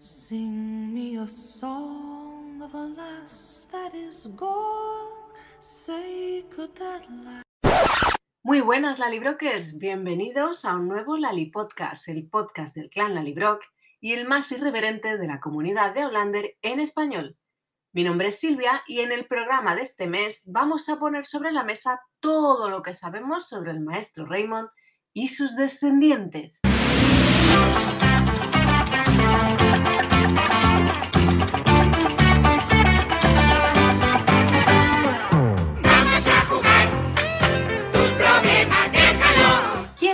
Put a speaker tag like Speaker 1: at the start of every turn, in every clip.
Speaker 1: Sing me a song of that is gone.
Speaker 2: Muy buenas Lalibrokers, bienvenidos a un nuevo Lali Podcast, el podcast del clan Lalibrock y el más irreverente de la comunidad de Outlander en español. Mi nombre es Silvia y en el programa de este mes vamos a poner sobre la mesa todo lo que sabemos sobre el maestro Raymond y sus descendientes.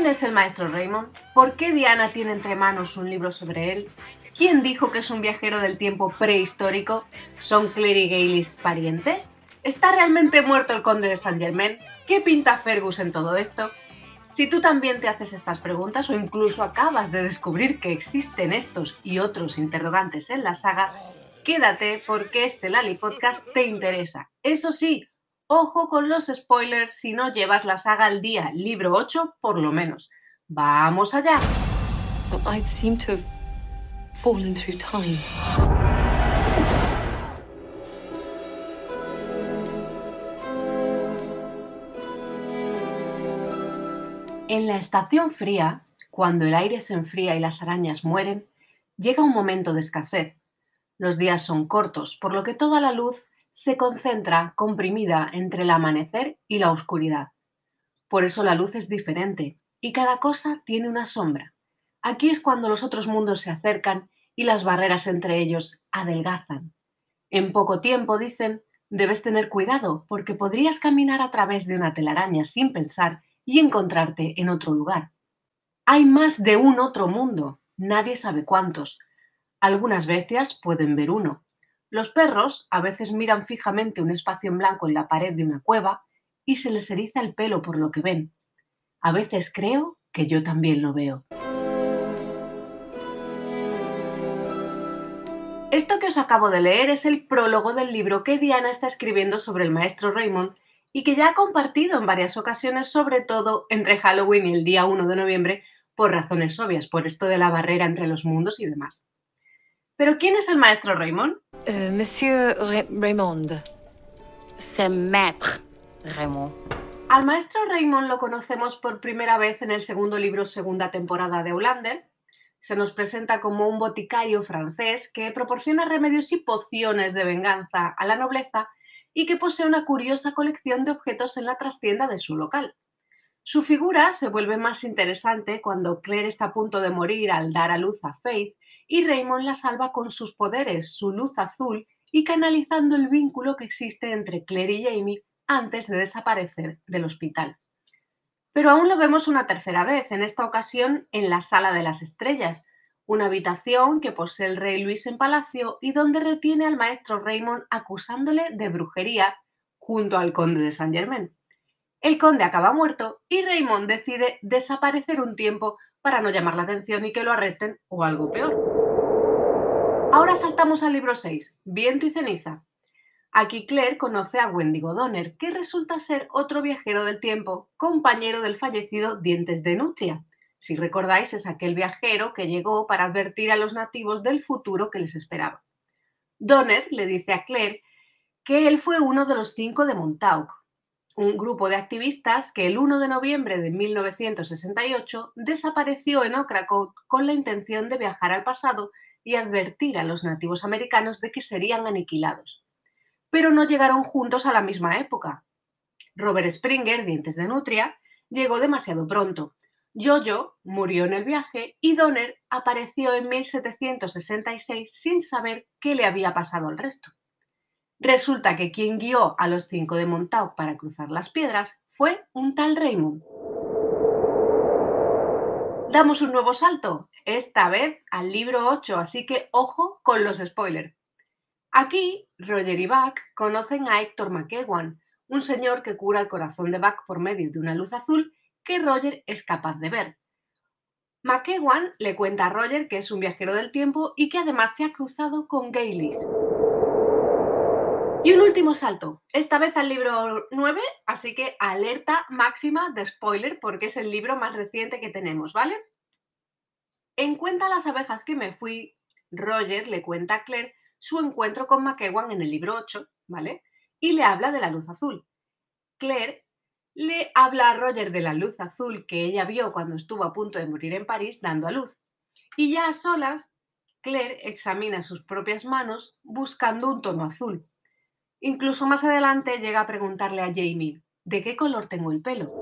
Speaker 2: ¿Quién es el maestro Raymond? ¿Por qué Diana tiene entre manos un libro sobre él? ¿Quién dijo que es un viajero del tiempo prehistórico? ¿Son Claire y Gaylis parientes? ¿Está realmente muerto el conde de Saint Germain? ¿Qué pinta Fergus en todo esto? Si tú también te haces estas preguntas o incluso acabas de descubrir que existen estos y otros interrogantes en la saga, quédate porque este Lali Podcast te interesa. Eso sí, ojo con los spoilers si no llevas la saga al día, libro 8 por lo menos. ¡Vamos allá!
Speaker 3: I seem to have fallen through time.
Speaker 2: En la estación fría, cuando el aire se enfría y las arañas mueren, llega un momento de escasez. Los días son cortos, por lo que toda la luz se concentra comprimida entre el amanecer y la oscuridad. Por eso la luz es diferente y cada cosa tiene una sombra. Aquí es cuando los otros mundos se acercan y las barreras entre ellos adelgazan. En poco tiempo, dicen, debes tener cuidado porque podrías caminar a través de una telaraña sin pensar y encontrarte en otro lugar. Hay más de un otro mundo, nadie sabe cuántos. Algunas bestias pueden ver uno. Los perros a veces miran fijamente un espacio en blanco en la pared de una cueva y se les eriza el pelo por lo que ven. A veces creo que yo también lo veo. Esto que os acabo de leer es el prólogo del libro que Diana está escribiendo sobre el maestro Raymond y que ya ha compartido en varias ocasiones, sobre todo entre Halloween y el día 1 de noviembre, por razones obvias, por esto de la barrera entre los mundos y demás. Pero ¿quién es el maestro Raymond?
Speaker 3: Euh, Monsieur Ra- Raymond. C'est Maître Raymond.
Speaker 2: Al maestro Raymond lo conocemos por primera vez en el segundo libro, segunda temporada de Outlander. Se nos presenta como un boticario francés que proporciona remedios y pociones de venganza a la nobleza y que posee una curiosa colección de objetos en la trastienda de su local. Su figura se vuelve más interesante cuando Claire está a punto de morir al dar a luz a Faith y Raymond la salva con sus poderes, su luz azul y canalizando el vínculo que existe entre Claire y Jamie antes de desaparecer del hospital. Pero aún lo vemos una tercera vez, en esta ocasión en la Sala de las Estrellas, una habitación que posee el rey Luis en palacio y donde retiene al maestro Raymond acusándole de brujería junto al conde de Saint Germain. El conde acaba muerto y Raymond decide desaparecer un tiempo para no llamar la atención y que lo arresten o algo peor. Ahora saltamos al libro 6, Viento y ceniza. Aquí Claire conoce a Wendigo Donner, que resulta ser otro viajero del tiempo, compañero del fallecido Dientes de Nutria. Si recordáis, es aquel viajero que llegó para advertir a los nativos del futuro que les esperaba. Donner le dice a Claire que él fue uno de los cinco de Montauk, un grupo de activistas que el 1 de noviembre de 1968 desapareció en Ocracoke con la intención de viajar al pasado y advertir a los nativos americanos de que serían aniquilados. Pero no llegaron juntos a la misma época. Robert Springer, Dientes de Nutria, llegó demasiado pronto. Jojo murió en el viaje y Donner apareció en 1766 sin saber qué le había pasado al resto. Resulta que quien guió a los cinco de Montauk para cruzar las piedras fue un tal Raymond. Damos un nuevo salto, esta vez al libro 8, así que ojo con los spoilers. Aquí, Roger y Buck conocen a Héctor McEwan, un señor que cura el corazón de Buck por medio de una luz azul que Roger es capaz de ver. McEwan le cuenta a Roger que es un viajero del tiempo y que además se ha cruzado con Gaylis. Y un último salto, esta vez al libro 9, así que alerta máxima de spoiler porque es el libro más reciente que tenemos, ¿vale? En Cuenta las abejas que me fui, Roger le cuenta a Claire su encuentro con McEwan en el libro 8, ¿vale? Y le habla de la luz azul. Claire le habla a Roger de la luz azul que ella vio cuando estuvo a punto de morir en París dando a luz. Y ya a solas, Claire examina sus propias manos buscando un tono azul. Incluso más adelante llega a preguntarle a Jamie, ¿de qué color tengo el pelo?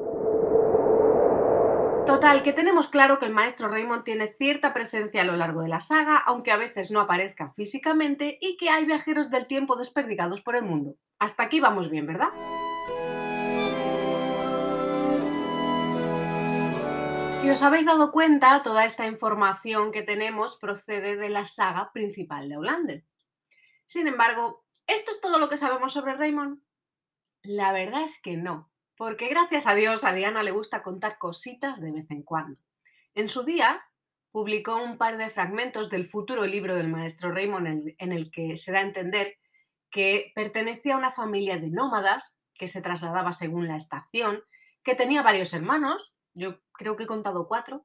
Speaker 2: Total, que tenemos claro que el maestro Raymond tiene cierta presencia a lo largo de la saga, aunque a veces no aparezca físicamente, y que hay viajeros del tiempo desperdigados por el mundo. Hasta aquí vamos bien, ¿verdad? Si os habéis dado cuenta, toda esta información que tenemos procede de la saga principal de Hollander. Sin embargo, ¿esto es todo lo que sabemos sobre Raymond? La verdad es que no porque gracias a Dios a Diana le gusta contar cositas de vez en cuando. En su día publicó un par de fragmentos del futuro libro del maestro Raymond en el que se da a entender que pertenecía a una familia de nómadas que se trasladaba según la estación, que tenía varios hermanos, yo creo que he contado cuatro,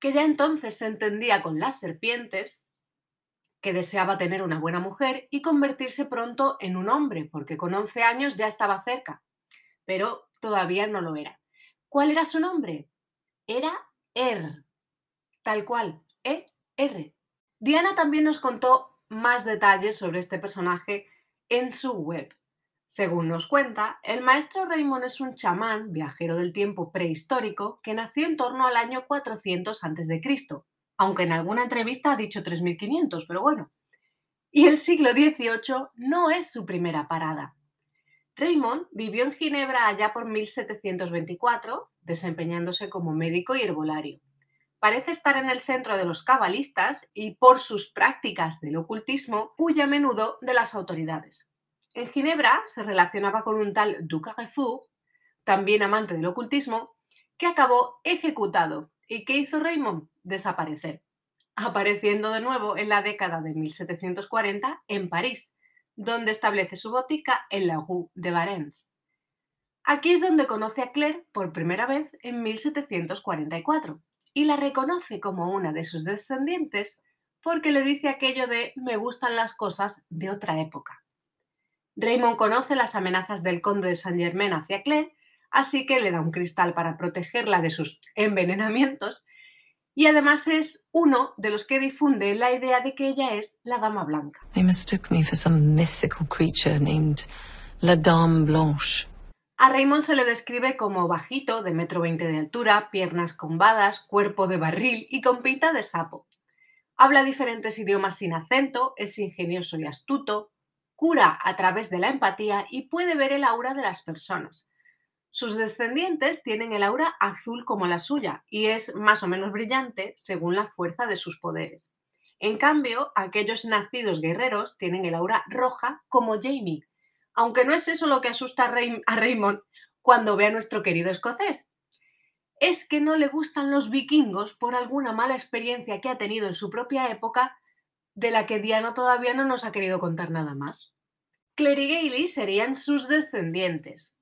Speaker 2: que ya entonces se entendía con las serpientes, que deseaba tener una buena mujer y convertirse pronto en un hombre, porque con 11 años ya estaba cerca pero todavía no lo era. ¿Cuál era su nombre? Era Er, tal cual, E-R. Diana también nos contó más detalles sobre este personaje en su web. Según nos cuenta, el maestro Raymond es un chamán, viajero del tiempo prehistórico, que nació en torno al año 400 a.C., aunque en alguna entrevista ha dicho 3500, pero bueno. Y el siglo XVIII no es su primera parada. Raymond vivió en Ginebra allá por 1724, desempeñándose como médico y herbolario. Parece estar en el centro de los cabalistas y por sus prácticas del ocultismo huye a menudo de las autoridades. En Ginebra se relacionaba con un tal Duc también amante del ocultismo, que acabó ejecutado y que hizo Raymond desaparecer, apareciendo de nuevo en la década de 1740 en París, donde establece su botica en la Rue de Varens. Aquí es donde conoce a Claire por primera vez en 1744 y la reconoce como una de sus descendientes porque le dice aquello de me gustan las cosas de otra época. Raymond conoce las amenazas del conde de Saint Germain hacia Claire, así que le da un cristal para protegerla de sus envenenamientos y además es uno de los que difunde la idea de que ella es la Dama Blanca.
Speaker 4: They mistook me for some mythical creature named La Dame Blanche.
Speaker 2: A Raymond se le describe como bajito, de metro veinte de altura, piernas combadas, cuerpo de barril y con pinta de sapo. Habla diferentes idiomas sin acento, es ingenioso y astuto, cura a través de la empatía y puede ver el aura de las personas. Sus descendientes tienen el aura azul como la suya y es más o menos brillante según la fuerza de sus poderes. En cambio, aquellos nacidos guerreros tienen el aura roja como Jamie, aunque no es eso lo que asusta a, Ray a Raymond cuando ve a nuestro querido escocés. Es que no le gustan los vikingos por alguna mala experiencia que ha tenido en su propia época de la que Diana todavía no nos ha querido contar nada más. Clary Gailey serían sus descendientes,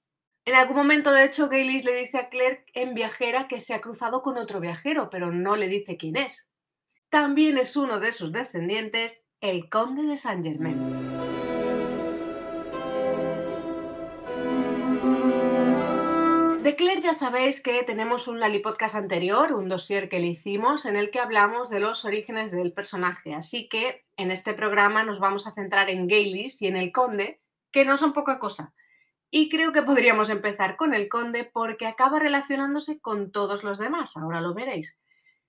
Speaker 2: en algún momento, de hecho, Gaylis le dice a Claire en viajera que se ha cruzado con otro viajero, pero no le dice quién es. También es uno de sus descendientes, el conde de Saint Germain. De Claire ya sabéis que tenemos un Lali Podcast anterior, un dossier que le hicimos, en el que hablamos de los orígenes del personaje. Así que en este programa nos vamos a centrar en Gaylis y en el conde, que no son poca cosa. Y creo que podríamos empezar con el conde porque acaba relacionándose con todos los demás, ahora lo veréis.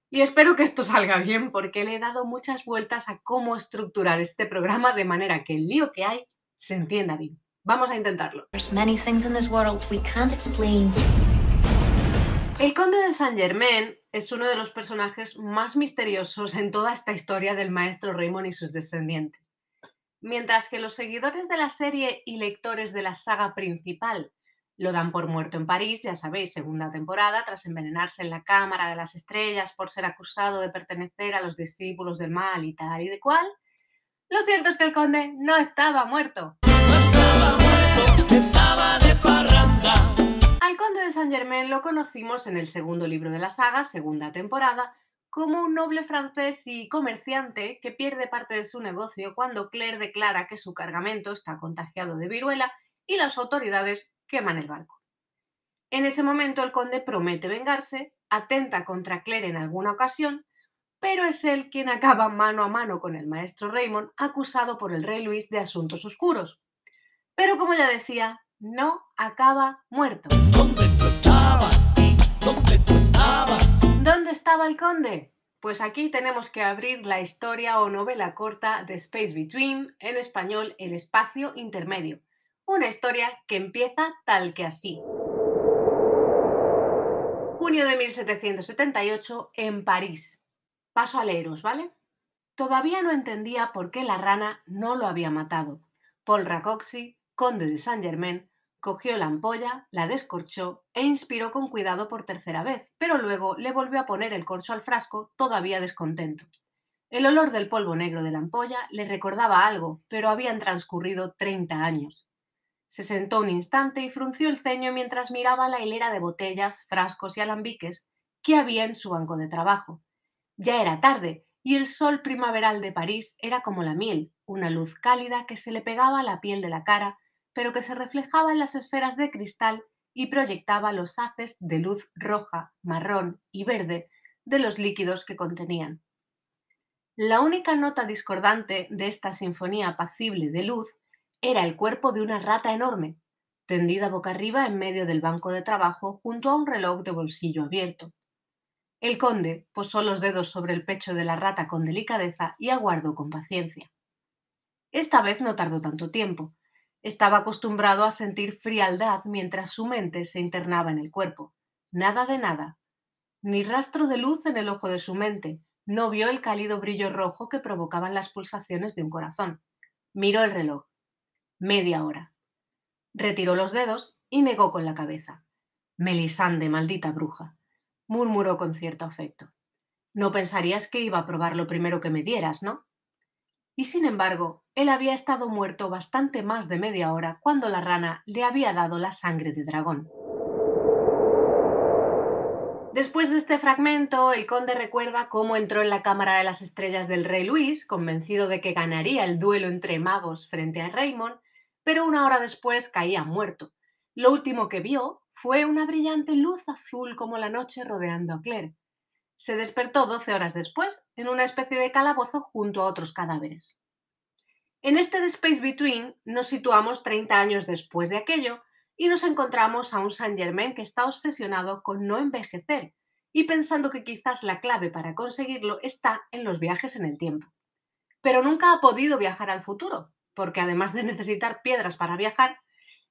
Speaker 2: Y espero que esto salga bien porque le he dado muchas vueltas a cómo estructurar este programa de manera que el lío que hay se entienda bien. Vamos a intentarlo. El conde de Saint Germain es uno de los personajes más misteriosos en toda esta historia del maestro Raymond y sus descendientes. Mientras que los seguidores de la serie y lectores de la saga principal lo dan por muerto en París, ya sabéis, segunda temporada, tras envenenarse en la Cámara de las Estrellas por ser acusado de pertenecer a los discípulos del mal y tal y de cual, lo cierto es que el conde no estaba muerto. estaba muerto, estaba de parranda. Al conde de Saint Germain lo conocimos en el segundo libro de la saga, segunda temporada, como un noble francés y comerciante que pierde parte de su negocio cuando Claire declara que su cargamento está contagiado de viruela y las autoridades queman el barco. En ese momento el conde promete vengarse, atenta contra Claire en alguna ocasión, pero es él quien acaba mano a mano con el maestro Raymond acusado por el rey Luis de asuntos oscuros. Pero como ya decía, no acaba muerto.
Speaker 5: ¿Dónde tú estabas?
Speaker 2: Estaba el conde? Pues aquí tenemos que abrir la historia o novela corta de Space Between, en español El espacio intermedio. Una historia que empieza tal que así. Junio de 1778 en París. Paso a leeros, ¿vale? Todavía no entendía por qué la rana no lo había matado. Paul Racoxi, conde de Saint-Germain, cogió la ampolla, la descorchó e inspiró con cuidado por tercera vez, pero luego le volvió a poner el corcho al frasco, todavía descontento. El olor del polvo negro de la ampolla le recordaba algo, pero habían transcurrido treinta años. Se sentó un instante y frunció el ceño mientras miraba la hilera de botellas, frascos y alambiques que había en su banco de trabajo. Ya era tarde, y el sol primaveral de París era como la miel, una luz cálida que se le pegaba a la piel de la cara pero que se reflejaba en las esferas de cristal y proyectaba los haces de luz roja, marrón y verde de los líquidos que contenían. La única nota discordante de esta sinfonía apacible de luz era el cuerpo de una rata enorme, tendida boca arriba en medio del banco de trabajo junto a un reloj de bolsillo abierto. El conde posó los dedos sobre el pecho de la rata con delicadeza y aguardó con paciencia. Esta vez no tardó tanto tiempo, estaba acostumbrado a sentir frialdad mientras su mente se internaba en el cuerpo. Nada de nada. Ni rastro de luz en el ojo de su mente. No vio el cálido brillo rojo que provocaban las pulsaciones de un corazón. Miró el reloj. Media hora. Retiró los dedos y negó con la cabeza. Melisande, maldita bruja. murmuró con cierto afecto. No pensarías que iba a probar lo primero que me dieras, ¿no? Y sin embargo, él había estado muerto bastante más de media hora cuando la rana le había dado la sangre de dragón. Después de este fragmento, el conde recuerda cómo entró en la Cámara de las Estrellas del rey Luis, convencido de que ganaría el duelo entre magos frente a Raymond, pero una hora después caía muerto. Lo último que vio fue una brillante luz azul como la noche rodeando a Claire. Se despertó doce horas después en una especie de calabozo junto a otros cadáveres. En este The Space Between nos situamos 30 años después de aquello y nos encontramos a un Saint Germain que está obsesionado con no envejecer y pensando que quizás la clave para conseguirlo está en los viajes en el tiempo. Pero nunca ha podido viajar al futuro, porque además de necesitar piedras para viajar,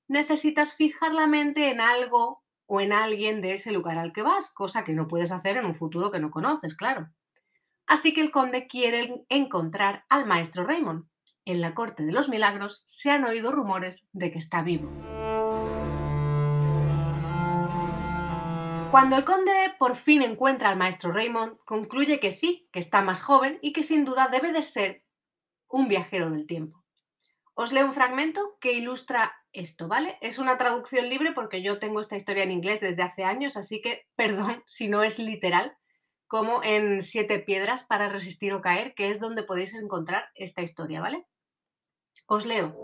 Speaker 2: necesitas fijar la mente en algo o en alguien de ese lugar al que vas, cosa que no puedes hacer en un futuro que no conoces, claro. Así que el conde quiere encontrar al maestro Raymond. En la corte de los milagros se han oído rumores de que está vivo. Cuando el conde por fin encuentra al maestro Raymond, concluye que sí, que está más joven y que sin duda debe de ser un viajero del tiempo. Os leo un fragmento que ilustra esto, ¿vale? Es una traducción libre porque yo tengo esta historia en inglés desde hace años, así que perdón si no es literal, como en Siete Piedras para resistir o caer, que es donde podéis encontrar esta historia, ¿vale? Os leo.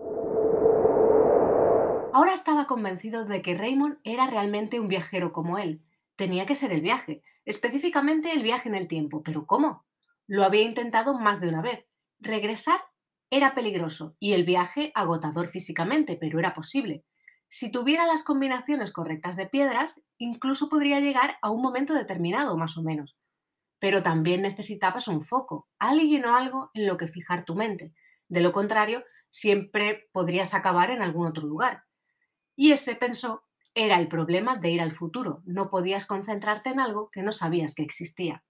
Speaker 2: Ahora estaba convencido de que Raymond era realmente un viajero como él. Tenía que ser el viaje, específicamente el viaje en el tiempo, pero ¿cómo? Lo había intentado más de una vez. Regresar era peligroso y el viaje agotador físicamente, pero era posible. Si tuviera las combinaciones correctas de piedras, incluso podría llegar a un momento determinado, más o menos. Pero también necesitabas un foco, alguien o algo en lo que fijar tu mente. De lo contrario, siempre podrías acabar en algún otro lugar. Y ese, pensó, era el problema de ir al futuro. No podías concentrarte en algo que no sabías que existía.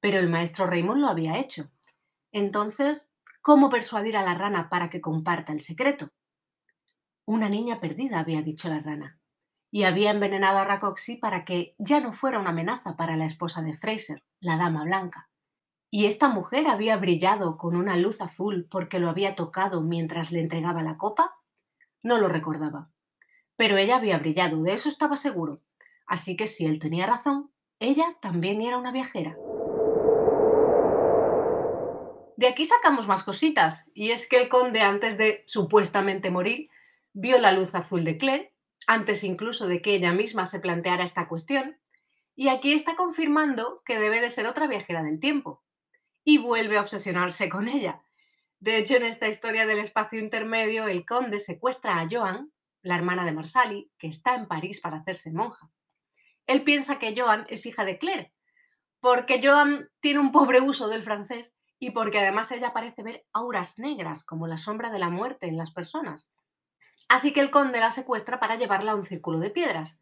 Speaker 2: Pero el maestro Raymond lo había hecho. Entonces, ¿Cómo persuadir a la rana para que comparta el secreto? Una niña perdida, había dicho la rana, y había envenenado a Racoxi para que ya no fuera una amenaza para la esposa de Fraser, la dama blanca. Y esta mujer había brillado con una luz azul porque lo había tocado mientras le entregaba la copa. No lo recordaba. Pero ella había brillado, de eso estaba seguro. Así que si él tenía razón, ella también era una viajera. De aquí sacamos más cositas, y es que el conde antes de supuestamente morir vio la luz azul de Claire, antes incluso de que ella misma se planteara esta cuestión, y aquí está confirmando que debe de ser otra viajera del tiempo, y vuelve a obsesionarse con ella. De hecho, en esta historia del espacio intermedio, el conde secuestra a Joan, la hermana de Marsali, que está en París para hacerse monja. Él piensa que Joan es hija de Claire, porque Joan tiene un pobre uso del francés y porque además ella parece ver auras negras, como la sombra de la muerte en las personas. Así que el conde la secuestra para llevarla a un círculo de piedras.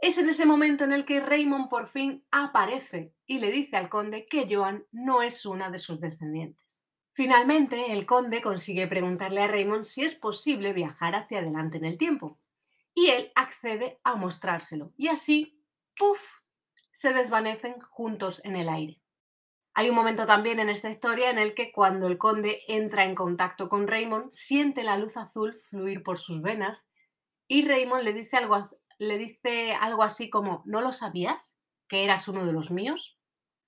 Speaker 2: Es en ese momento en el que Raymond por fin aparece y le dice al conde que Joan no es una de sus descendientes. Finalmente, el conde consigue preguntarle a Raymond si es posible viajar hacia adelante en el tiempo, y él accede a mostrárselo, y así, ¡puf!, se desvanecen juntos en el aire. Hay un momento también en esta historia en el que cuando el conde entra en contacto con Raymond, siente la luz azul fluir por sus venas y Raymond le dice algo, le dice algo así como, ¿no lo sabías? ¿Que eras uno de los míos?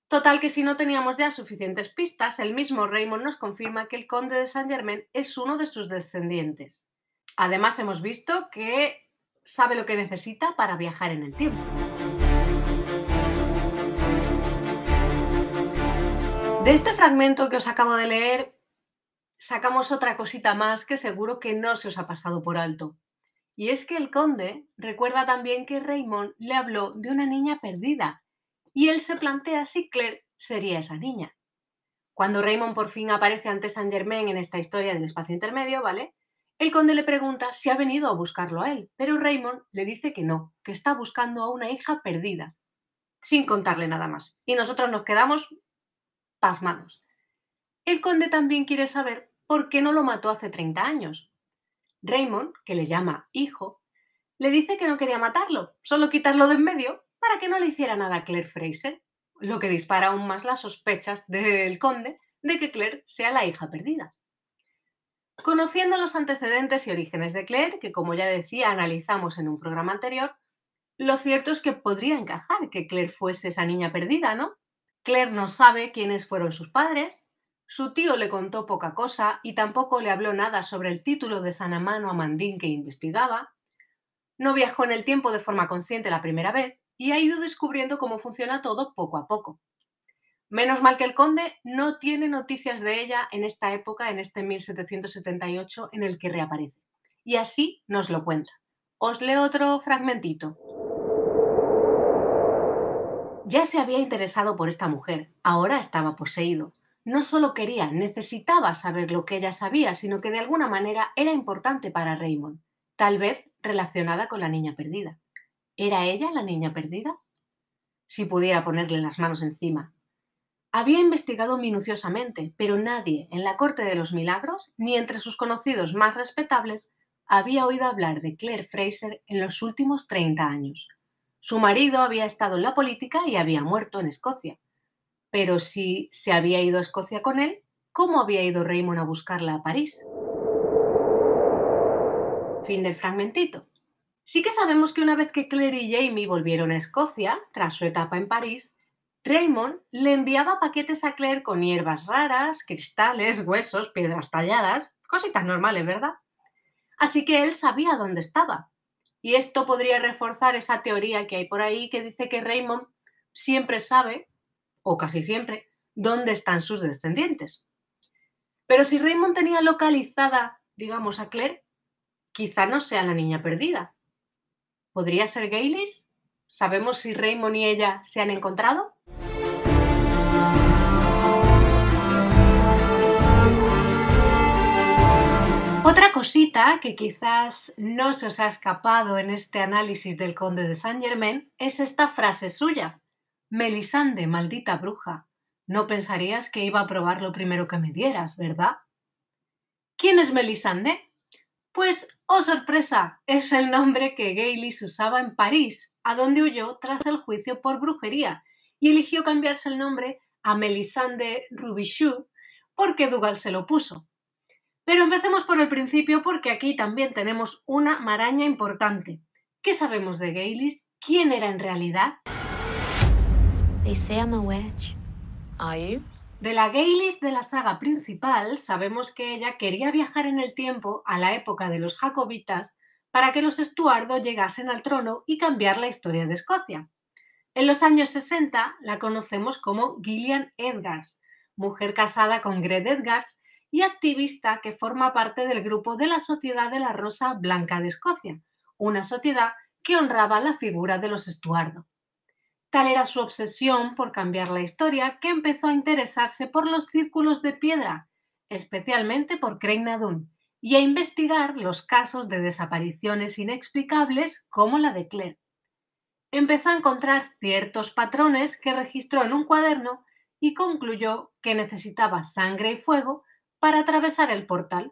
Speaker 2: Total que si no teníamos ya suficientes pistas, el mismo Raymond nos confirma que el conde de Saint Germain es uno de sus descendientes. Además hemos visto que sabe lo que necesita para viajar en el tiempo. De este fragmento que os acabo de leer, sacamos otra cosita más que seguro que no se os ha pasado por alto. Y es que el conde recuerda también que Raymond le habló de una niña perdida y él se plantea si Claire sería esa niña. Cuando Raymond por fin aparece ante Saint Germain en esta historia del espacio intermedio, ¿vale? El conde le pregunta si ha venido a buscarlo a él, pero Raymond le dice que no, que está buscando a una hija perdida, sin contarle nada más. Y nosotros nos quedamos pasmados. El conde también quiere saber por qué no lo mató hace 30 años. Raymond, que le llama hijo, le dice que no quería matarlo, solo quitarlo de en medio para que no le hiciera nada a Claire Fraser, lo que dispara aún más las sospechas del conde de que Claire sea la hija perdida. Conociendo los antecedentes y orígenes de Claire, que como ya decía analizamos en un programa anterior, lo cierto es que podría encajar que Claire fuese esa niña perdida, ¿no? Claire no sabe quiénes fueron sus padres, su tío le contó poca cosa y tampoco le habló nada sobre el título de San Amano Amandín que investigaba, no viajó en el tiempo de forma consciente la primera vez y ha ido descubriendo cómo funciona todo poco a poco. Menos mal que el conde no tiene noticias de ella en esta época, en este 1778 en el que reaparece. Y así nos lo cuenta. Os leo otro fragmentito. Ya se había interesado por esta mujer, ahora estaba poseído. No solo quería, necesitaba saber lo que ella sabía, sino que de alguna manera era importante para Raymond, tal vez relacionada con la niña perdida. ¿Era ella la niña perdida? Si pudiera ponerle las manos encima. Había investigado minuciosamente, pero nadie en la corte de los milagros, ni entre sus conocidos más respetables, había oído hablar de Claire Fraser en los últimos 30 años. Su marido había estado en la política y había muerto en Escocia. Pero si se había ido a Escocia con él, ¿cómo había ido Raymond a buscarla a París? Fin del fragmentito. Sí que sabemos que una vez que Claire y Jamie volvieron a Escocia, tras su etapa en París, Raymond le enviaba paquetes a Claire con hierbas raras, cristales, huesos, piedras talladas, cositas normales, ¿verdad? Así que él sabía dónde estaba, y esto podría reforzar esa teoría que hay por ahí que dice que Raymond siempre sabe, o casi siempre, dónde están sus descendientes. Pero si Raymond tenía localizada, digamos, a Claire, quizá no sea la niña perdida. ¿Podría ser Gaylis? ¿Sabemos si Raymond y ella se han encontrado? Cosita que quizás no se os ha escapado en este análisis del conde de Saint Germain es esta frase suya. Melisande, maldita bruja, no pensarías que iba a probar lo primero que me dieras, ¿verdad? ¿Quién es Melisande? Pues, oh sorpresa, es el nombre que Gaylis usaba en París, a donde huyó tras el juicio por brujería, y eligió cambiarse el nombre a Melisande Rubichou porque Dougal se lo puso. Pero empecemos por el principio porque aquí también tenemos una maraña importante. ¿Qué sabemos de Gaylis? ¿Quién era en realidad?
Speaker 6: They say I'm a witch.
Speaker 4: Are you?
Speaker 2: De la Gaylis de la saga principal sabemos que ella quería viajar en el tiempo a la época de los jacobitas para que los Estuardo llegasen al trono y cambiar la historia de Escocia. En los años 60 la conocemos como Gillian Edgars, mujer casada con Gred Edgars y activista que forma parte del grupo de la Sociedad de la Rosa Blanca de Escocia, una sociedad que honraba la figura de los Estuardo. Tal era su obsesión por cambiar la historia que empezó a interesarse por los círculos de piedra, especialmente por Creinadun, y a investigar los casos de desapariciones inexplicables como la de Claire. Empezó a encontrar ciertos patrones que registró en un cuaderno y concluyó que necesitaba sangre y fuego para atravesar el portal.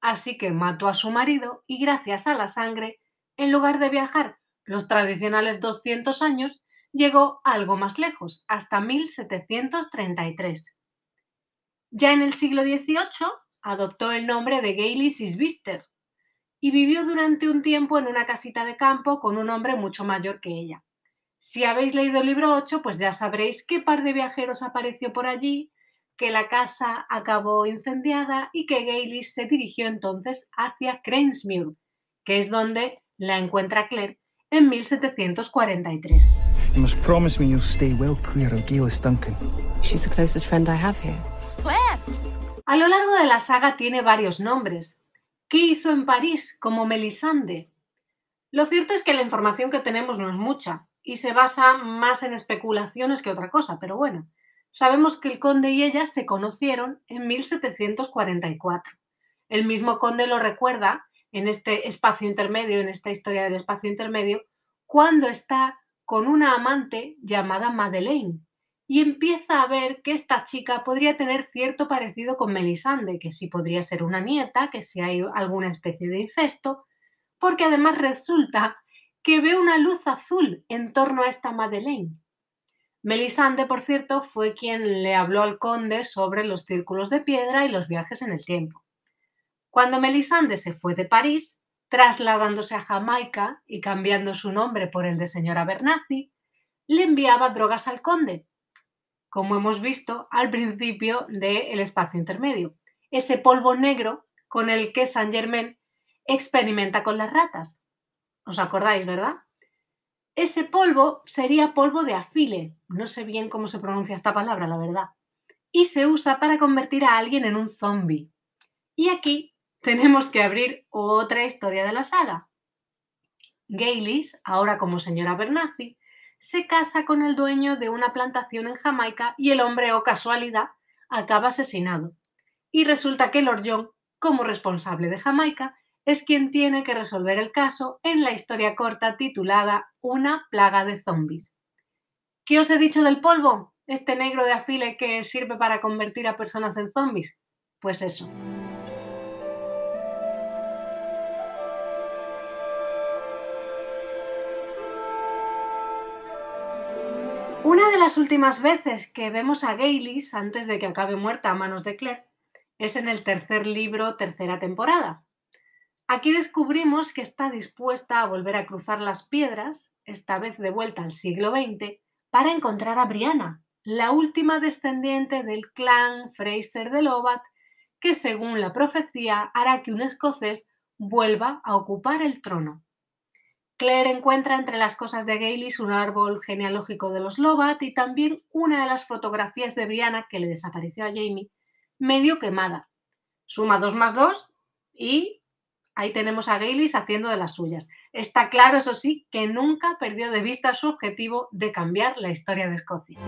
Speaker 2: Así que mató a su marido y gracias a la sangre, en lugar de viajar los tradicionales 200 años, llegó algo más lejos, hasta 1733. Ya en el siglo XVIII adoptó el nombre de Gailey Sisbister y vivió durante un tiempo en una casita de campo con un hombre mucho mayor que ella. Si habéis leído el libro 8, pues ya sabréis qué par de viajeros apareció por allí, que la casa acabó incendiada y que Gailey se dirigió entonces hacia Cranesmuir, que es donde la encuentra Claire en 1743.
Speaker 6: You must promise me you'll stay well clear of Gaylis Duncan.
Speaker 4: She's the closest friend I have here.
Speaker 2: A lo largo de la saga tiene varios nombres. ¿Qué hizo en París como Melisande? Lo cierto es que la información que tenemos no es mucha y se basa más en especulaciones que otra cosa, pero bueno, sabemos que el conde y ella se conocieron en 1744. El mismo conde lo recuerda en este espacio intermedio, en esta historia del espacio intermedio, cuando está con una amante llamada Madeleine y empieza a ver que esta chica podría tener cierto parecido con Melisande, que sí podría ser una nieta, que si hay alguna especie de incesto, porque además resulta que ve una luz azul en torno a esta Madeleine. Melisande, por cierto, fue quien le habló al conde sobre los círculos de piedra y los viajes en el tiempo. Cuando Melisande se fue de París, trasladándose a Jamaica y cambiando su nombre por el de señora Bernazzi, le enviaba drogas al conde, como hemos visto al principio del espacio intermedio, ese polvo negro con el que Saint Germain experimenta con las ratas. ¿Os acordáis, verdad? Ese polvo sería polvo de afile, no sé bien cómo se pronuncia esta palabra, la verdad, y se usa para convertir a alguien en un zombie. Y aquí tenemos que abrir otra historia de la saga. Gaylis, ahora como señora Bernazzi, se casa con el dueño de una plantación en Jamaica y el hombre, o casualidad, acaba asesinado. Y resulta que Lord John, como responsable de Jamaica, es quien tiene que resolver el caso en la historia corta titulada Una plaga de zombies. ¿Qué os he dicho del polvo? Este negro de afile que sirve para convertir a personas en zombies. Pues eso. Una de las últimas veces que vemos a Gaylis antes de que acabe muerta a manos de Claire es en el tercer libro, tercera temporada. Aquí descubrimos que está dispuesta a volver a cruzar las piedras, esta vez de vuelta al siglo XX, para encontrar a Brianna, la última descendiente del clan Fraser de Lovat, que según la profecía hará que un escocés vuelva a ocupar el trono. Claire encuentra entre las cosas de Gaylis un árbol genealógico de los Lovat y también una de las fotografías de Brianna que le desapareció a Jamie, medio quemada. Suma dos más dos y ahí tenemos a Gaylis haciendo de las suyas. Está claro, eso sí, que nunca perdió de vista su objetivo de cambiar la historia de Escocia.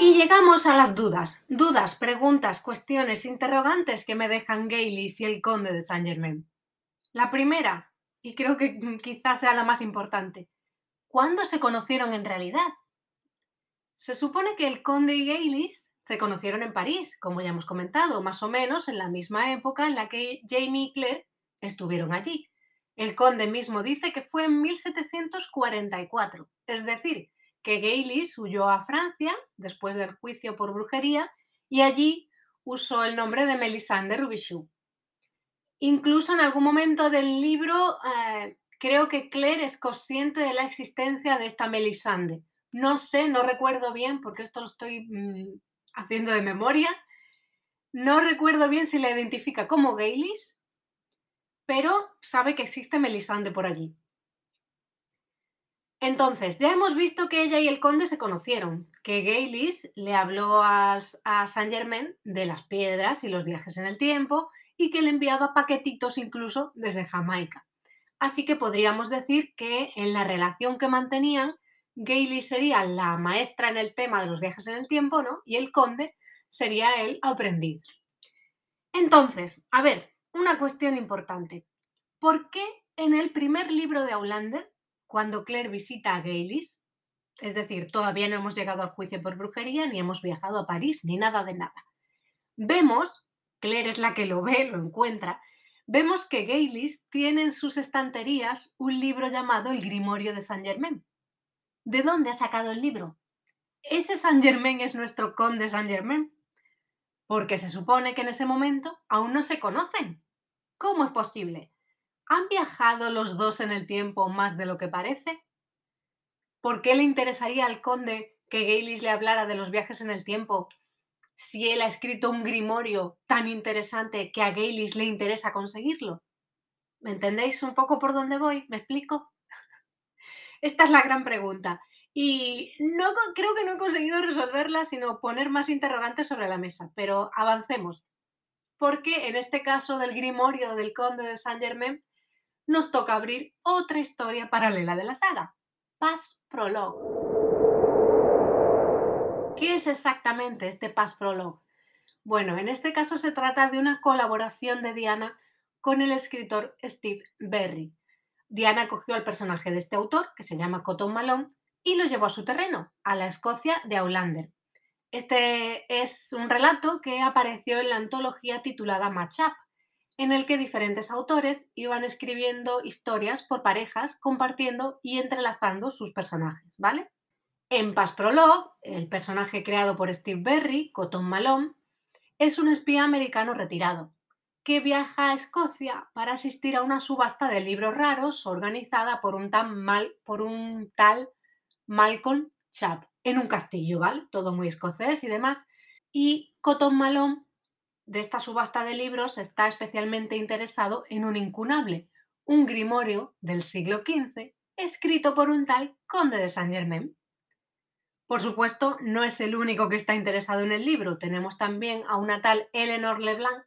Speaker 2: Y llegamos a las dudas. Dudas, preguntas, cuestiones, interrogantes que me dejan Gaylis y el conde de Saint Germain. La primera, y creo que quizás sea la más importante, ¿cuándo se conocieron en realidad? Se supone que el conde y Gaylis se conocieron en París, como ya hemos comentado, más o menos en la misma época en la que Jamie y Claire estuvieron allí. El conde mismo dice que fue en 1744, es decir, que Gaylis huyó a Francia después del juicio por brujería y allí usó el nombre de Melisande Rubichou. Incluso en algún momento del libro eh, creo que Claire es consciente de la existencia de esta Melisande. No sé, no recuerdo bien, porque esto lo estoy mm, haciendo de memoria. No recuerdo bien si la identifica como Gaylis, pero sabe que existe Melisande por allí. Entonces, ya hemos visto que ella y el conde se conocieron, que Gaylis le habló a, a Saint Germain de las piedras y los viajes en el tiempo y que le enviaba paquetitos incluso desde Jamaica. Así que podríamos decir que en la relación que mantenían, Gaylis sería la maestra en el tema de los viajes en el tiempo, ¿no? Y el conde sería el aprendiz. Entonces, a ver, una cuestión importante. ¿Por qué en el primer libro de Aulander cuando Claire visita a Gaylis, es decir, todavía no hemos llegado al juicio por brujería, ni hemos viajado a París, ni nada de nada. Vemos, Claire es la que lo ve, lo encuentra, vemos que Gaylis tiene en sus estanterías un libro llamado El Grimorio de Saint Germain. ¿De dónde ha sacado el libro? Ese Saint Germain es nuestro conde Saint Germain, porque se supone que en ese momento aún no se conocen. ¿Cómo es posible? ¿Han viajado los dos en el tiempo más de lo que parece? ¿Por qué le interesaría al conde que Gaylis le hablara de los viajes en el tiempo si él ha escrito un grimorio tan interesante que a Gaylis le interesa conseguirlo? ¿Me entendéis un poco por dónde voy? ¿Me explico? Esta es la gran pregunta. Y no creo que no he conseguido resolverla, sino poner más interrogantes sobre la mesa. Pero avancemos. Porque en este caso del grimorio del conde de Saint Germain nos toca abrir otra historia paralela de la saga, Paz Prologue. ¿Qué es exactamente este Paz Prologue? Bueno, en este caso se trata de una colaboración de Diana con el escritor Steve Berry. Diana cogió al personaje de este autor, que se llama Cotton Malone, y lo llevó a su terreno, a la Escocia de Aulander. Este es un relato que apareció en la antología titulada Match Up, en el que diferentes autores iban escribiendo historias por parejas, compartiendo y entrelazando sus personajes, ¿vale? En Paz Prologue, el personaje creado por Steve Berry, Cotton Malone, es un espía americano retirado que viaja a Escocia para asistir a una subasta de libros raros organizada por un, mal, por un tal Malcolm Chap en un castillo, ¿vale? Todo muy escocés y demás. Y Cotton Malone de esta subasta de libros está especialmente interesado en un incunable, un grimorio del siglo XV, escrito por un tal conde de Saint Germain. Por supuesto, no es el único que está interesado en el libro. Tenemos también a una tal Eleanor Leblanc,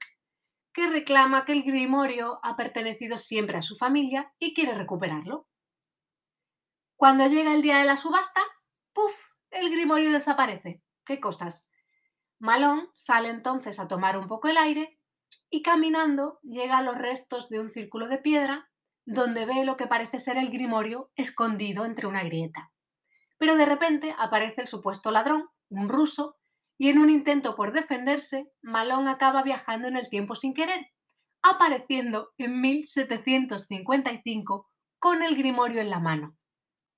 Speaker 2: que reclama que el grimorio ha pertenecido siempre a su familia y quiere recuperarlo. Cuando llega el día de la subasta, ¡puf! El grimorio desaparece. ¿Qué cosas? Malón sale entonces a tomar un poco el aire y caminando llega a los restos de un círculo de piedra donde ve lo que parece ser el grimorio escondido entre una grieta. Pero de repente aparece el supuesto ladrón, un ruso, y en un intento por defenderse, Malón acaba viajando en el tiempo sin querer, apareciendo en 1755 con el grimorio en la mano.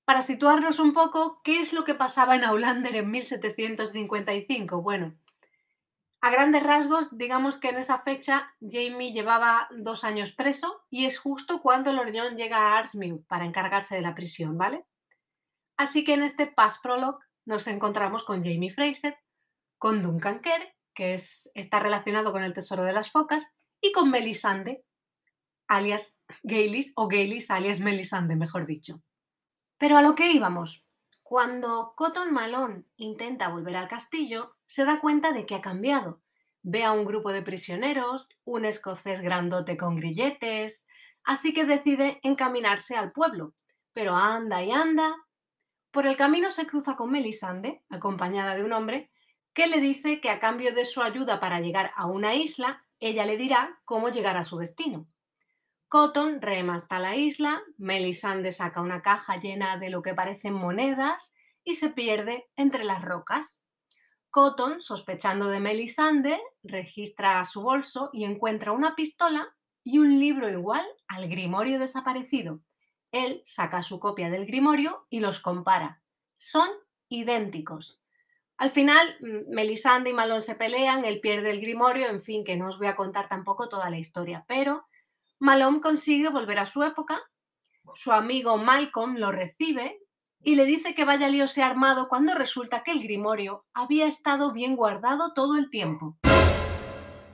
Speaker 2: Para situarnos un poco, ¿qué es lo que pasaba en Aulander en 1755? Bueno, a grandes rasgos, digamos que en esa fecha Jamie llevaba dos años preso y es justo cuando Lord John llega a Arsmew para encargarse de la prisión, ¿vale? Así que en este Pass Prologue nos encontramos con Jamie Fraser, con Duncan Kerr, que es, está relacionado con el Tesoro de las Focas, y con Melisande, alias Gaylis, o Gaylis alias Melisande, mejor dicho. Pero a lo que íbamos. Cuando Cotton Malone intenta volver al castillo, se da cuenta de que ha cambiado. Ve a un grupo de prisioneros, un escocés grandote con grilletes, así que decide encaminarse al pueblo. Pero anda y anda. Por el camino se cruza con Melisande, acompañada de un hombre, que le dice que a cambio de su ayuda para llegar a una isla, ella le dirá cómo llegar a su destino. Cotton rema hasta la isla, Melisande saca una caja llena de lo que parecen monedas y se pierde entre las rocas. Cotton, sospechando de Melisande, registra su bolso y encuentra una pistola y un libro igual al grimorio desaparecido. Él saca su copia del grimorio y los compara. Son idénticos. Al final, Melisande y Malón se pelean, él pierde el grimorio, en fin, que no os voy a contar tampoco toda la historia, pero Malone consigue volver a su época, Su amigo Malcolm lo recibe y le dice que vaya a líose armado cuando resulta que el grimorio había estado bien guardado todo el tiempo.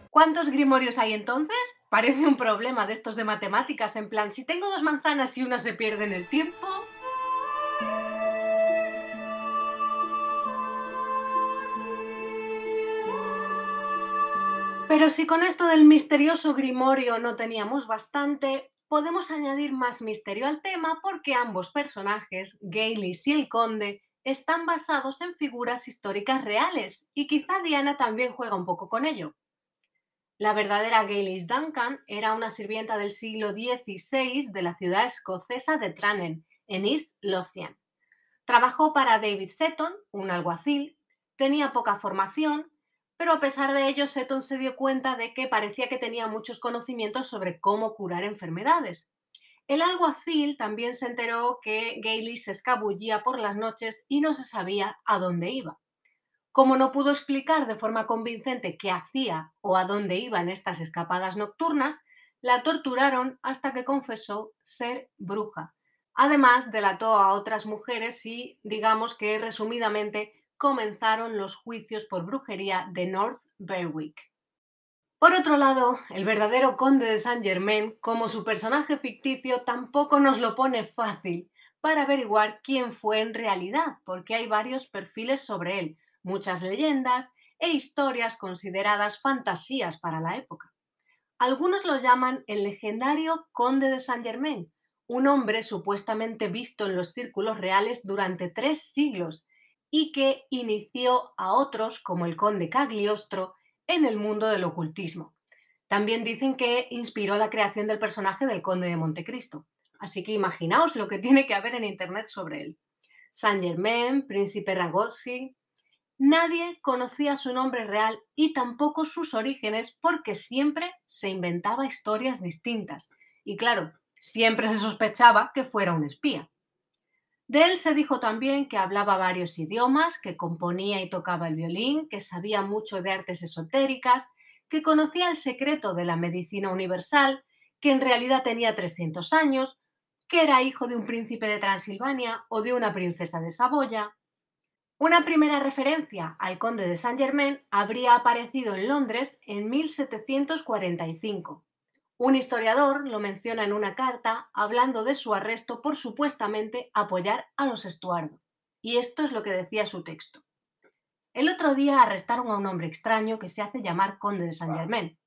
Speaker 2: ¿Cuántos grimorios hay entonces? Parece un problema de estos de matemáticas, en plan, si tengo dos manzanas y una se pierde en el tiempo. Pero si con esto del misterioso grimorio no teníamos bastante, podemos añadir más misterio al tema porque ambos personajes, Gaylis y el conde, están basados en figuras históricas reales y quizá Diana también juega un poco con ello. La verdadera Gaylis Duncan era una sirvienta del siglo XVI de la ciudad escocesa de Tranent, en East Lothian. Trabajó para David Seton, un alguacil, tenía poca formación pero a pesar de ello, Seton se dio cuenta de que parecía que tenía muchos conocimientos sobre cómo curar enfermedades. El alguacil también se enteró que Gailey se escabullía por las noches y no se sabía a dónde iba. Como no pudo explicar de forma convincente qué hacía o a dónde iba en estas escapadas nocturnas, la torturaron hasta que confesó ser bruja. Además, delató a otras mujeres y, digamos que resumidamente, comenzaron los juicios por brujería de North Berwick. Por otro lado, el verdadero conde de Saint Germain, como su personaje ficticio, tampoco nos lo pone fácil para averiguar quién fue en realidad, porque hay varios perfiles sobre él, muchas leyendas e historias consideradas fantasías para la época. Algunos lo llaman el legendario conde de Saint Germain, un hombre supuestamente visto en los círculos reales durante tres siglos y que inició a otros, como el conde Cagliostro, en el mundo del ocultismo. También dicen que inspiró la creación del personaje del conde de Montecristo. Así que imaginaos lo que tiene que haber en Internet sobre él. Saint Germain, príncipe Ragozzi. Nadie conocía su nombre real y tampoco sus orígenes porque siempre se inventaba historias distintas. Y claro, siempre se sospechaba que fuera un espía. De él se dijo también que hablaba varios idiomas, que componía y tocaba el violín, que sabía mucho de artes esotéricas, que conocía el secreto de la medicina universal, que en realidad tenía 300 años, que era hijo de un príncipe de Transilvania o de una princesa de Saboya. Una primera referencia al conde de Saint Germain habría aparecido en Londres en 1745 un historiador lo menciona en una carta hablando de su arresto por supuestamente apoyar a los Estuardo. Y esto es lo que decía su texto. El otro día arrestaron a un hombre extraño que se hace llamar conde de Saint Germain.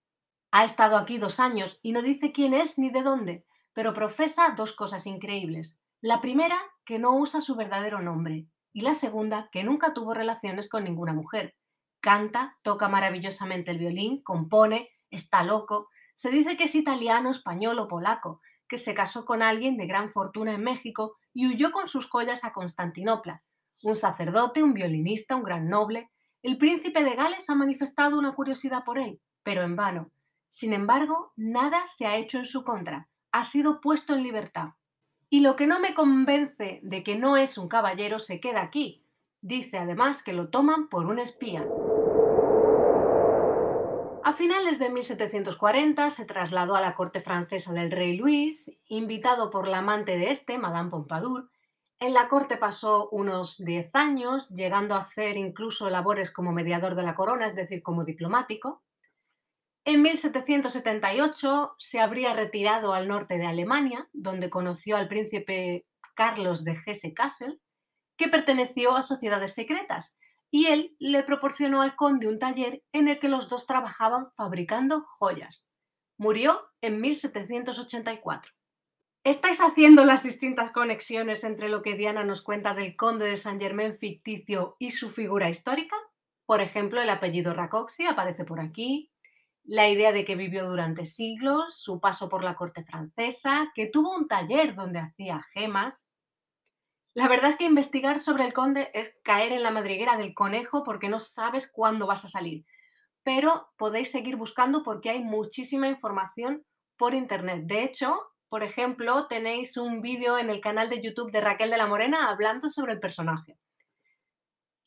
Speaker 2: Ha estado aquí dos años y no dice quién es ni de dónde, pero profesa dos cosas increíbles. La primera, que no usa su verdadero nombre, y la segunda, que nunca tuvo relaciones con ninguna mujer. Canta, toca maravillosamente el violín, compone, está loco, se dice que es italiano, español o polaco, que se casó con alguien de gran fortuna en México y huyó con sus joyas a Constantinopla. Un sacerdote, un violinista, un gran noble. El príncipe de Gales ha manifestado una curiosidad por él, pero en vano. Sin embargo, nada se ha hecho en su contra. Ha sido puesto en libertad. Y lo que no me convence de que no es un caballero se queda aquí. Dice además que lo toman por un espía. A finales de 1740 se trasladó a la corte francesa del rey Luis, invitado por la amante de este, Madame Pompadour. En la corte pasó unos 10 años, llegando a hacer incluso labores como mediador de la corona, es decir, como diplomático. En 1778 se habría retirado al norte de Alemania, donde conoció al príncipe Carlos de Hesse-Kassel, que perteneció a sociedades secretas y él le proporcionó al conde un taller en el que los dos trabajaban fabricando joyas. Murió en 1784. ¿Estáis haciendo las distintas conexiones entre lo que Diana nos cuenta del conde de Saint Germain ficticio y su figura histórica? Por ejemplo, el apellido Racoxi aparece por aquí, la idea de que vivió durante siglos, su paso por la corte francesa, que tuvo un taller donde hacía gemas, la verdad es que investigar sobre el conde es caer en la madriguera del conejo porque no sabes cuándo vas a salir. Pero podéis seguir buscando porque hay muchísima información por internet. De hecho, por ejemplo, tenéis un vídeo en el canal de YouTube de Raquel de la Morena hablando sobre el personaje.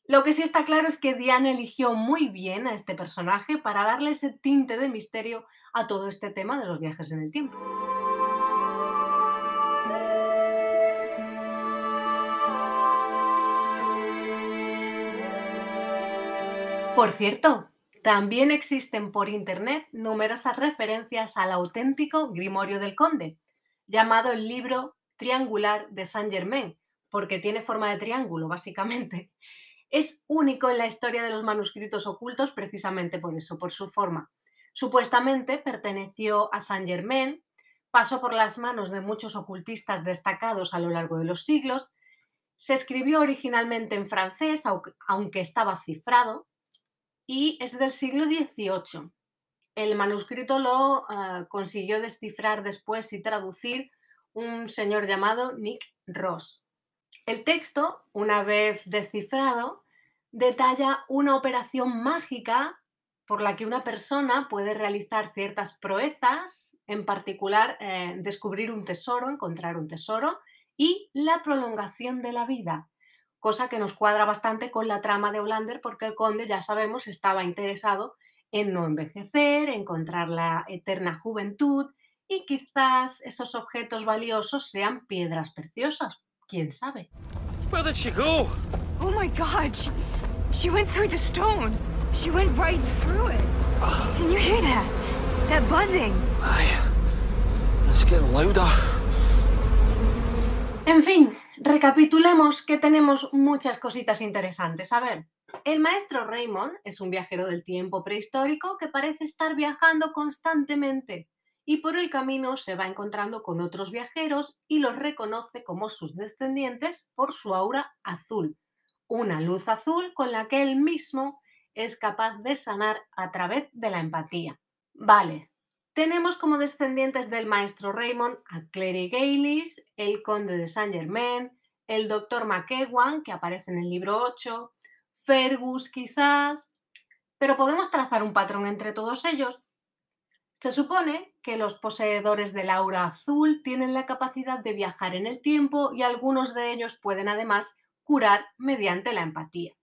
Speaker 2: Lo que sí está claro es que Diana eligió muy bien a este personaje para darle ese tinte de misterio a todo este tema de los viajes en el tiempo. Por cierto, también existen por internet numerosas referencias al auténtico Grimorio del Conde, llamado el libro triangular de Saint Germain, porque tiene forma de triángulo, básicamente. Es único en la historia de los manuscritos ocultos precisamente por eso, por su forma. Supuestamente perteneció a Saint Germain, pasó por las manos de muchos ocultistas destacados a lo largo de los siglos, se escribió originalmente en francés, aunque estaba cifrado, y es del siglo XVIII. El manuscrito lo uh, consiguió descifrar después y traducir un señor llamado Nick Ross. El texto, una vez descifrado, detalla una operación mágica por la que una persona puede realizar ciertas proezas, en particular eh, descubrir un tesoro, encontrar un tesoro, y la prolongación de la vida, cosa que nos cuadra bastante con la trama de Hollander porque el conde, ya sabemos, estaba interesado en no envejecer, encontrar la eterna juventud y quizás esos objetos valiosos sean piedras preciosas. ¿Quién sabe?
Speaker 5: Where did she go?
Speaker 7: Oh my god, she, she went through the stone. She went right through it. Can you hear that? That buzzing.
Speaker 5: Aye. It's getting louder.
Speaker 2: En fin, recapitulemos que tenemos muchas cositas interesantes. A ver, el maestro Raymond es un viajero del tiempo prehistórico que parece estar viajando constantemente y por el camino se va encontrando con otros viajeros y los reconoce como sus descendientes por su aura azul, una luz azul con la que él mismo es capaz de sanar a través de la empatía. Vale, tenemos como descendientes del maestro Raymond a Clary Gaylis, el conde de Saint Germain, el doctor McEwan, que aparece en el libro 8, Fergus quizás, pero podemos trazar un patrón entre todos ellos. Se supone que los poseedores del aura azul tienen la capacidad de viajar en el tiempo y algunos de ellos pueden además curar mediante la empatía.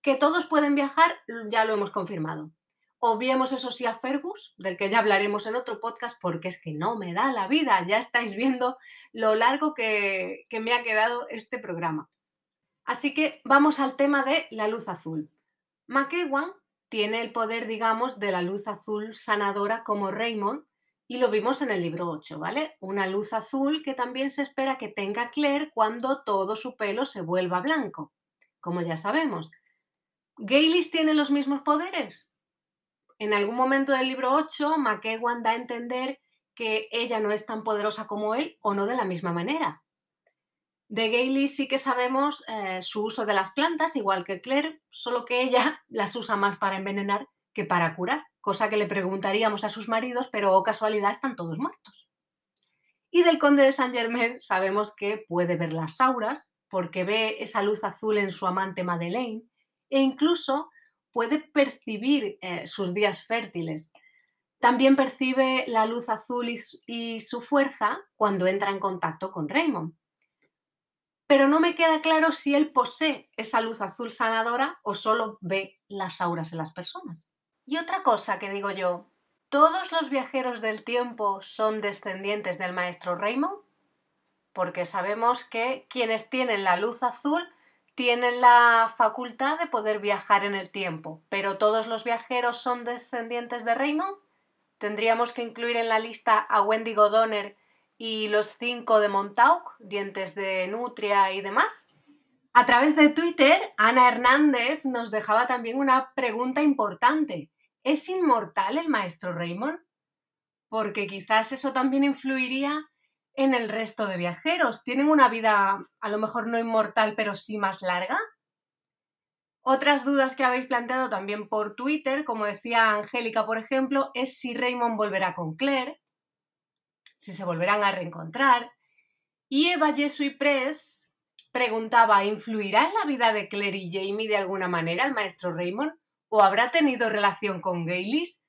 Speaker 2: Que todos pueden viajar ya lo hemos confirmado. Obviemos eso sí a Fergus, del que ya hablaremos en otro podcast, porque es que no me da la vida. Ya estáis viendo lo largo que, que me ha quedado este programa. Así que vamos al tema de la luz azul. McEwan tiene el poder, digamos, de la luz azul sanadora como Raymond, y lo vimos en el libro 8, ¿vale? Una luz azul que también se espera que tenga Claire cuando todo su pelo se vuelva blanco, como ya sabemos. ¿Gaylis tiene los mismos poderes? En algún momento del libro 8, McEwan da a entender que ella no es tan poderosa como él o no de la misma manera. De Gailey sí que sabemos eh, su uso de las plantas, igual que Claire, solo que ella las usa más para envenenar que para curar, cosa que le preguntaríamos a sus maridos, pero oh casualidad están todos muertos. Y del conde de Saint Germain sabemos que puede ver las auras, porque ve esa luz azul en su amante Madeleine, e incluso puede percibir eh, sus días fértiles. También percibe la luz azul y, su fuerza cuando entra en contacto con Raymond. Pero no me queda claro si él posee esa luz azul sanadora o solo ve las auras en las personas. Y otra cosa que digo yo, ¿todos los viajeros del tiempo son descendientes del maestro Raymond? Porque sabemos que quienes tienen la luz azul tienen la facultad de poder viajar en el tiempo, pero todos los viajeros son descendientes de Raymond. Tendríamos que incluir en la lista a Wendy Godoner y los cinco de Montauk, dientes de nutria y demás. A través de Twitter, Ana Hernández nos dejaba también una pregunta importante. ¿Es inmortal el maestro Raymond? Porque quizás eso también influiría en el resto de viajeros? ¿Tienen una vida a lo mejor no inmortal, pero sí más larga? Otras dudas que habéis planteado también por Twitter, como decía Angélica, por ejemplo, es si Raymond volverá con Claire, si se volverán a reencontrar. Y Eva Jesui Press preguntaba, ¿influirá en la vida de Claire y Jamie de alguna manera el maestro Raymond? ¿O habrá tenido relación con Gaylis?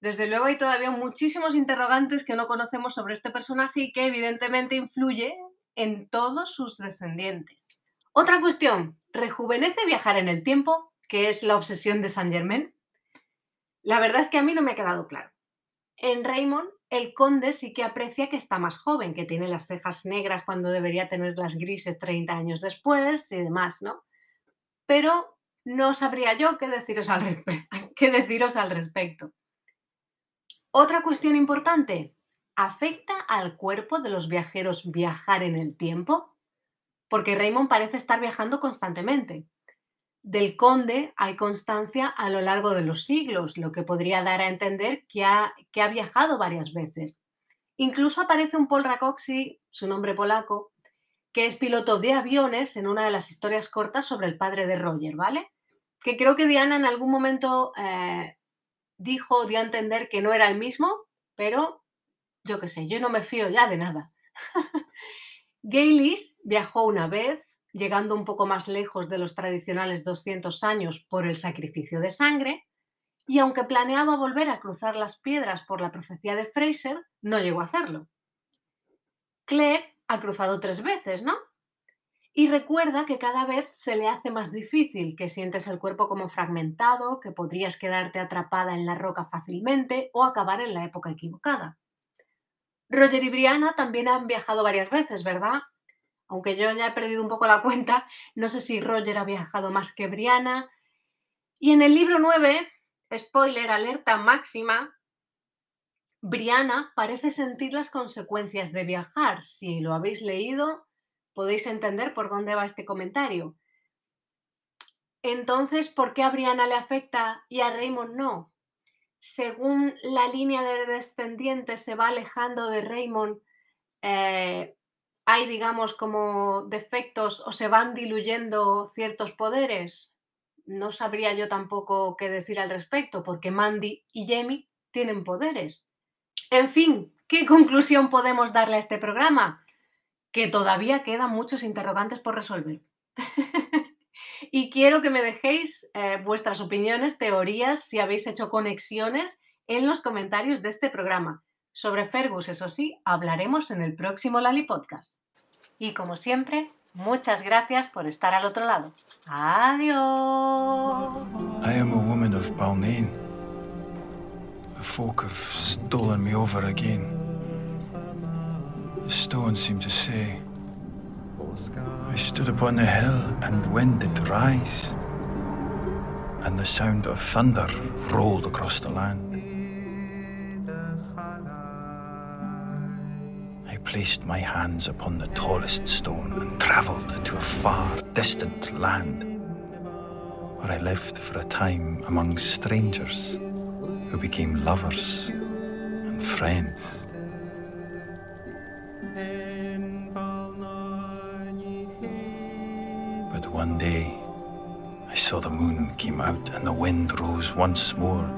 Speaker 2: Desde luego hay todavía muchísimos interrogantes que no conocemos sobre este personaje y que evidentemente influye en todos sus descendientes. Otra cuestión, ¿rejuvenece viajar en el tiempo, que es la obsesión de Saint Germain? La verdad es que a mí no me ha quedado claro. En Raymond, el conde sí que aprecia que está más joven, que tiene las cejas negras cuando debería tener las grises 30 años después y demás, ¿no? Pero no sabría yo qué deciros al, qué deciros al respecto. Otra cuestión importante, ¿afecta al cuerpo de los viajeros viajar en el tiempo? Porque Raymond parece estar viajando constantemente. Del conde hay constancia a lo largo de los siglos, lo que podría dar a entender que ha, viajado varias veces. Incluso aparece un Paul Rakoczy, su nombre polaco, que es piloto de aviones en una de las historias cortas sobre el padre de Roger, ¿vale? Que creo que Diana en algún momento eh, dijo dio a entender que no era el mismo, pero yo qué sé, yo no me fío ya de nada. Gaylis viajó una vez, llegando un poco más lejos de los tradicionales 200 años por el sacrificio de sangre, y aunque planeaba volver a cruzar las piedras por la profecía de Fraser, no llegó a hacerlo. Claire ha cruzado tres veces, ¿no? Y recuerda que cada vez se le hace más difícil, que sientes el cuerpo como fragmentado, que podrías quedarte atrapada en la roca fácilmente o acabar en la época equivocada. Roger y Brianna también han viajado varias veces, ¿verdad? Aunque yo ya he perdido un poco la cuenta, no sé si Roger ha viajado más que Brianna. Y en el libro 9, spoiler, alerta máxima, Brianna parece sentir las consecuencias de viajar. Si lo habéis leído, podéis entender por dónde va este comentario. Entonces, ¿por qué a Brianna le afecta y a Raymond no? Según la línea de descendientes se va alejando de Raymond, eh, hay, digamos, como defectos o se van diluyendo ciertos poderes. No sabría yo tampoco qué decir al respecto, porque Mandy y Jamie tienen poderes. En fin, ¿qué conclusión podemos darle a este programa? Que todavía quedan muchos interrogantes por resolver. y quiero que me dejéis eh, vuestras opiniones, teorías, si habéis hecho conexiones en los comentarios de este programa. Sobre Fergus, eso sí, hablaremos en el próximo Lali Podcast. Y como siempre, muchas gracias por estar al otro lado. Adiós.
Speaker 6: I am a woman of folk have stolen me over again. The stone seemed to say, I stood upon the hill, and wind did rise, and the sound of thunder rolled across the land. I placed my hands upon the tallest stone and travelled to a far distant land where I lived for a time among strangers who became lovers and friends. But one day I saw the moon came out and the wind rose once more.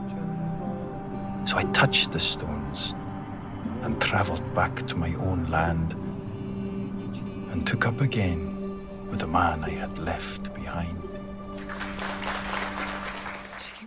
Speaker 6: So I touched the stones and travelled back to my own land and took up again with the man I had left behind.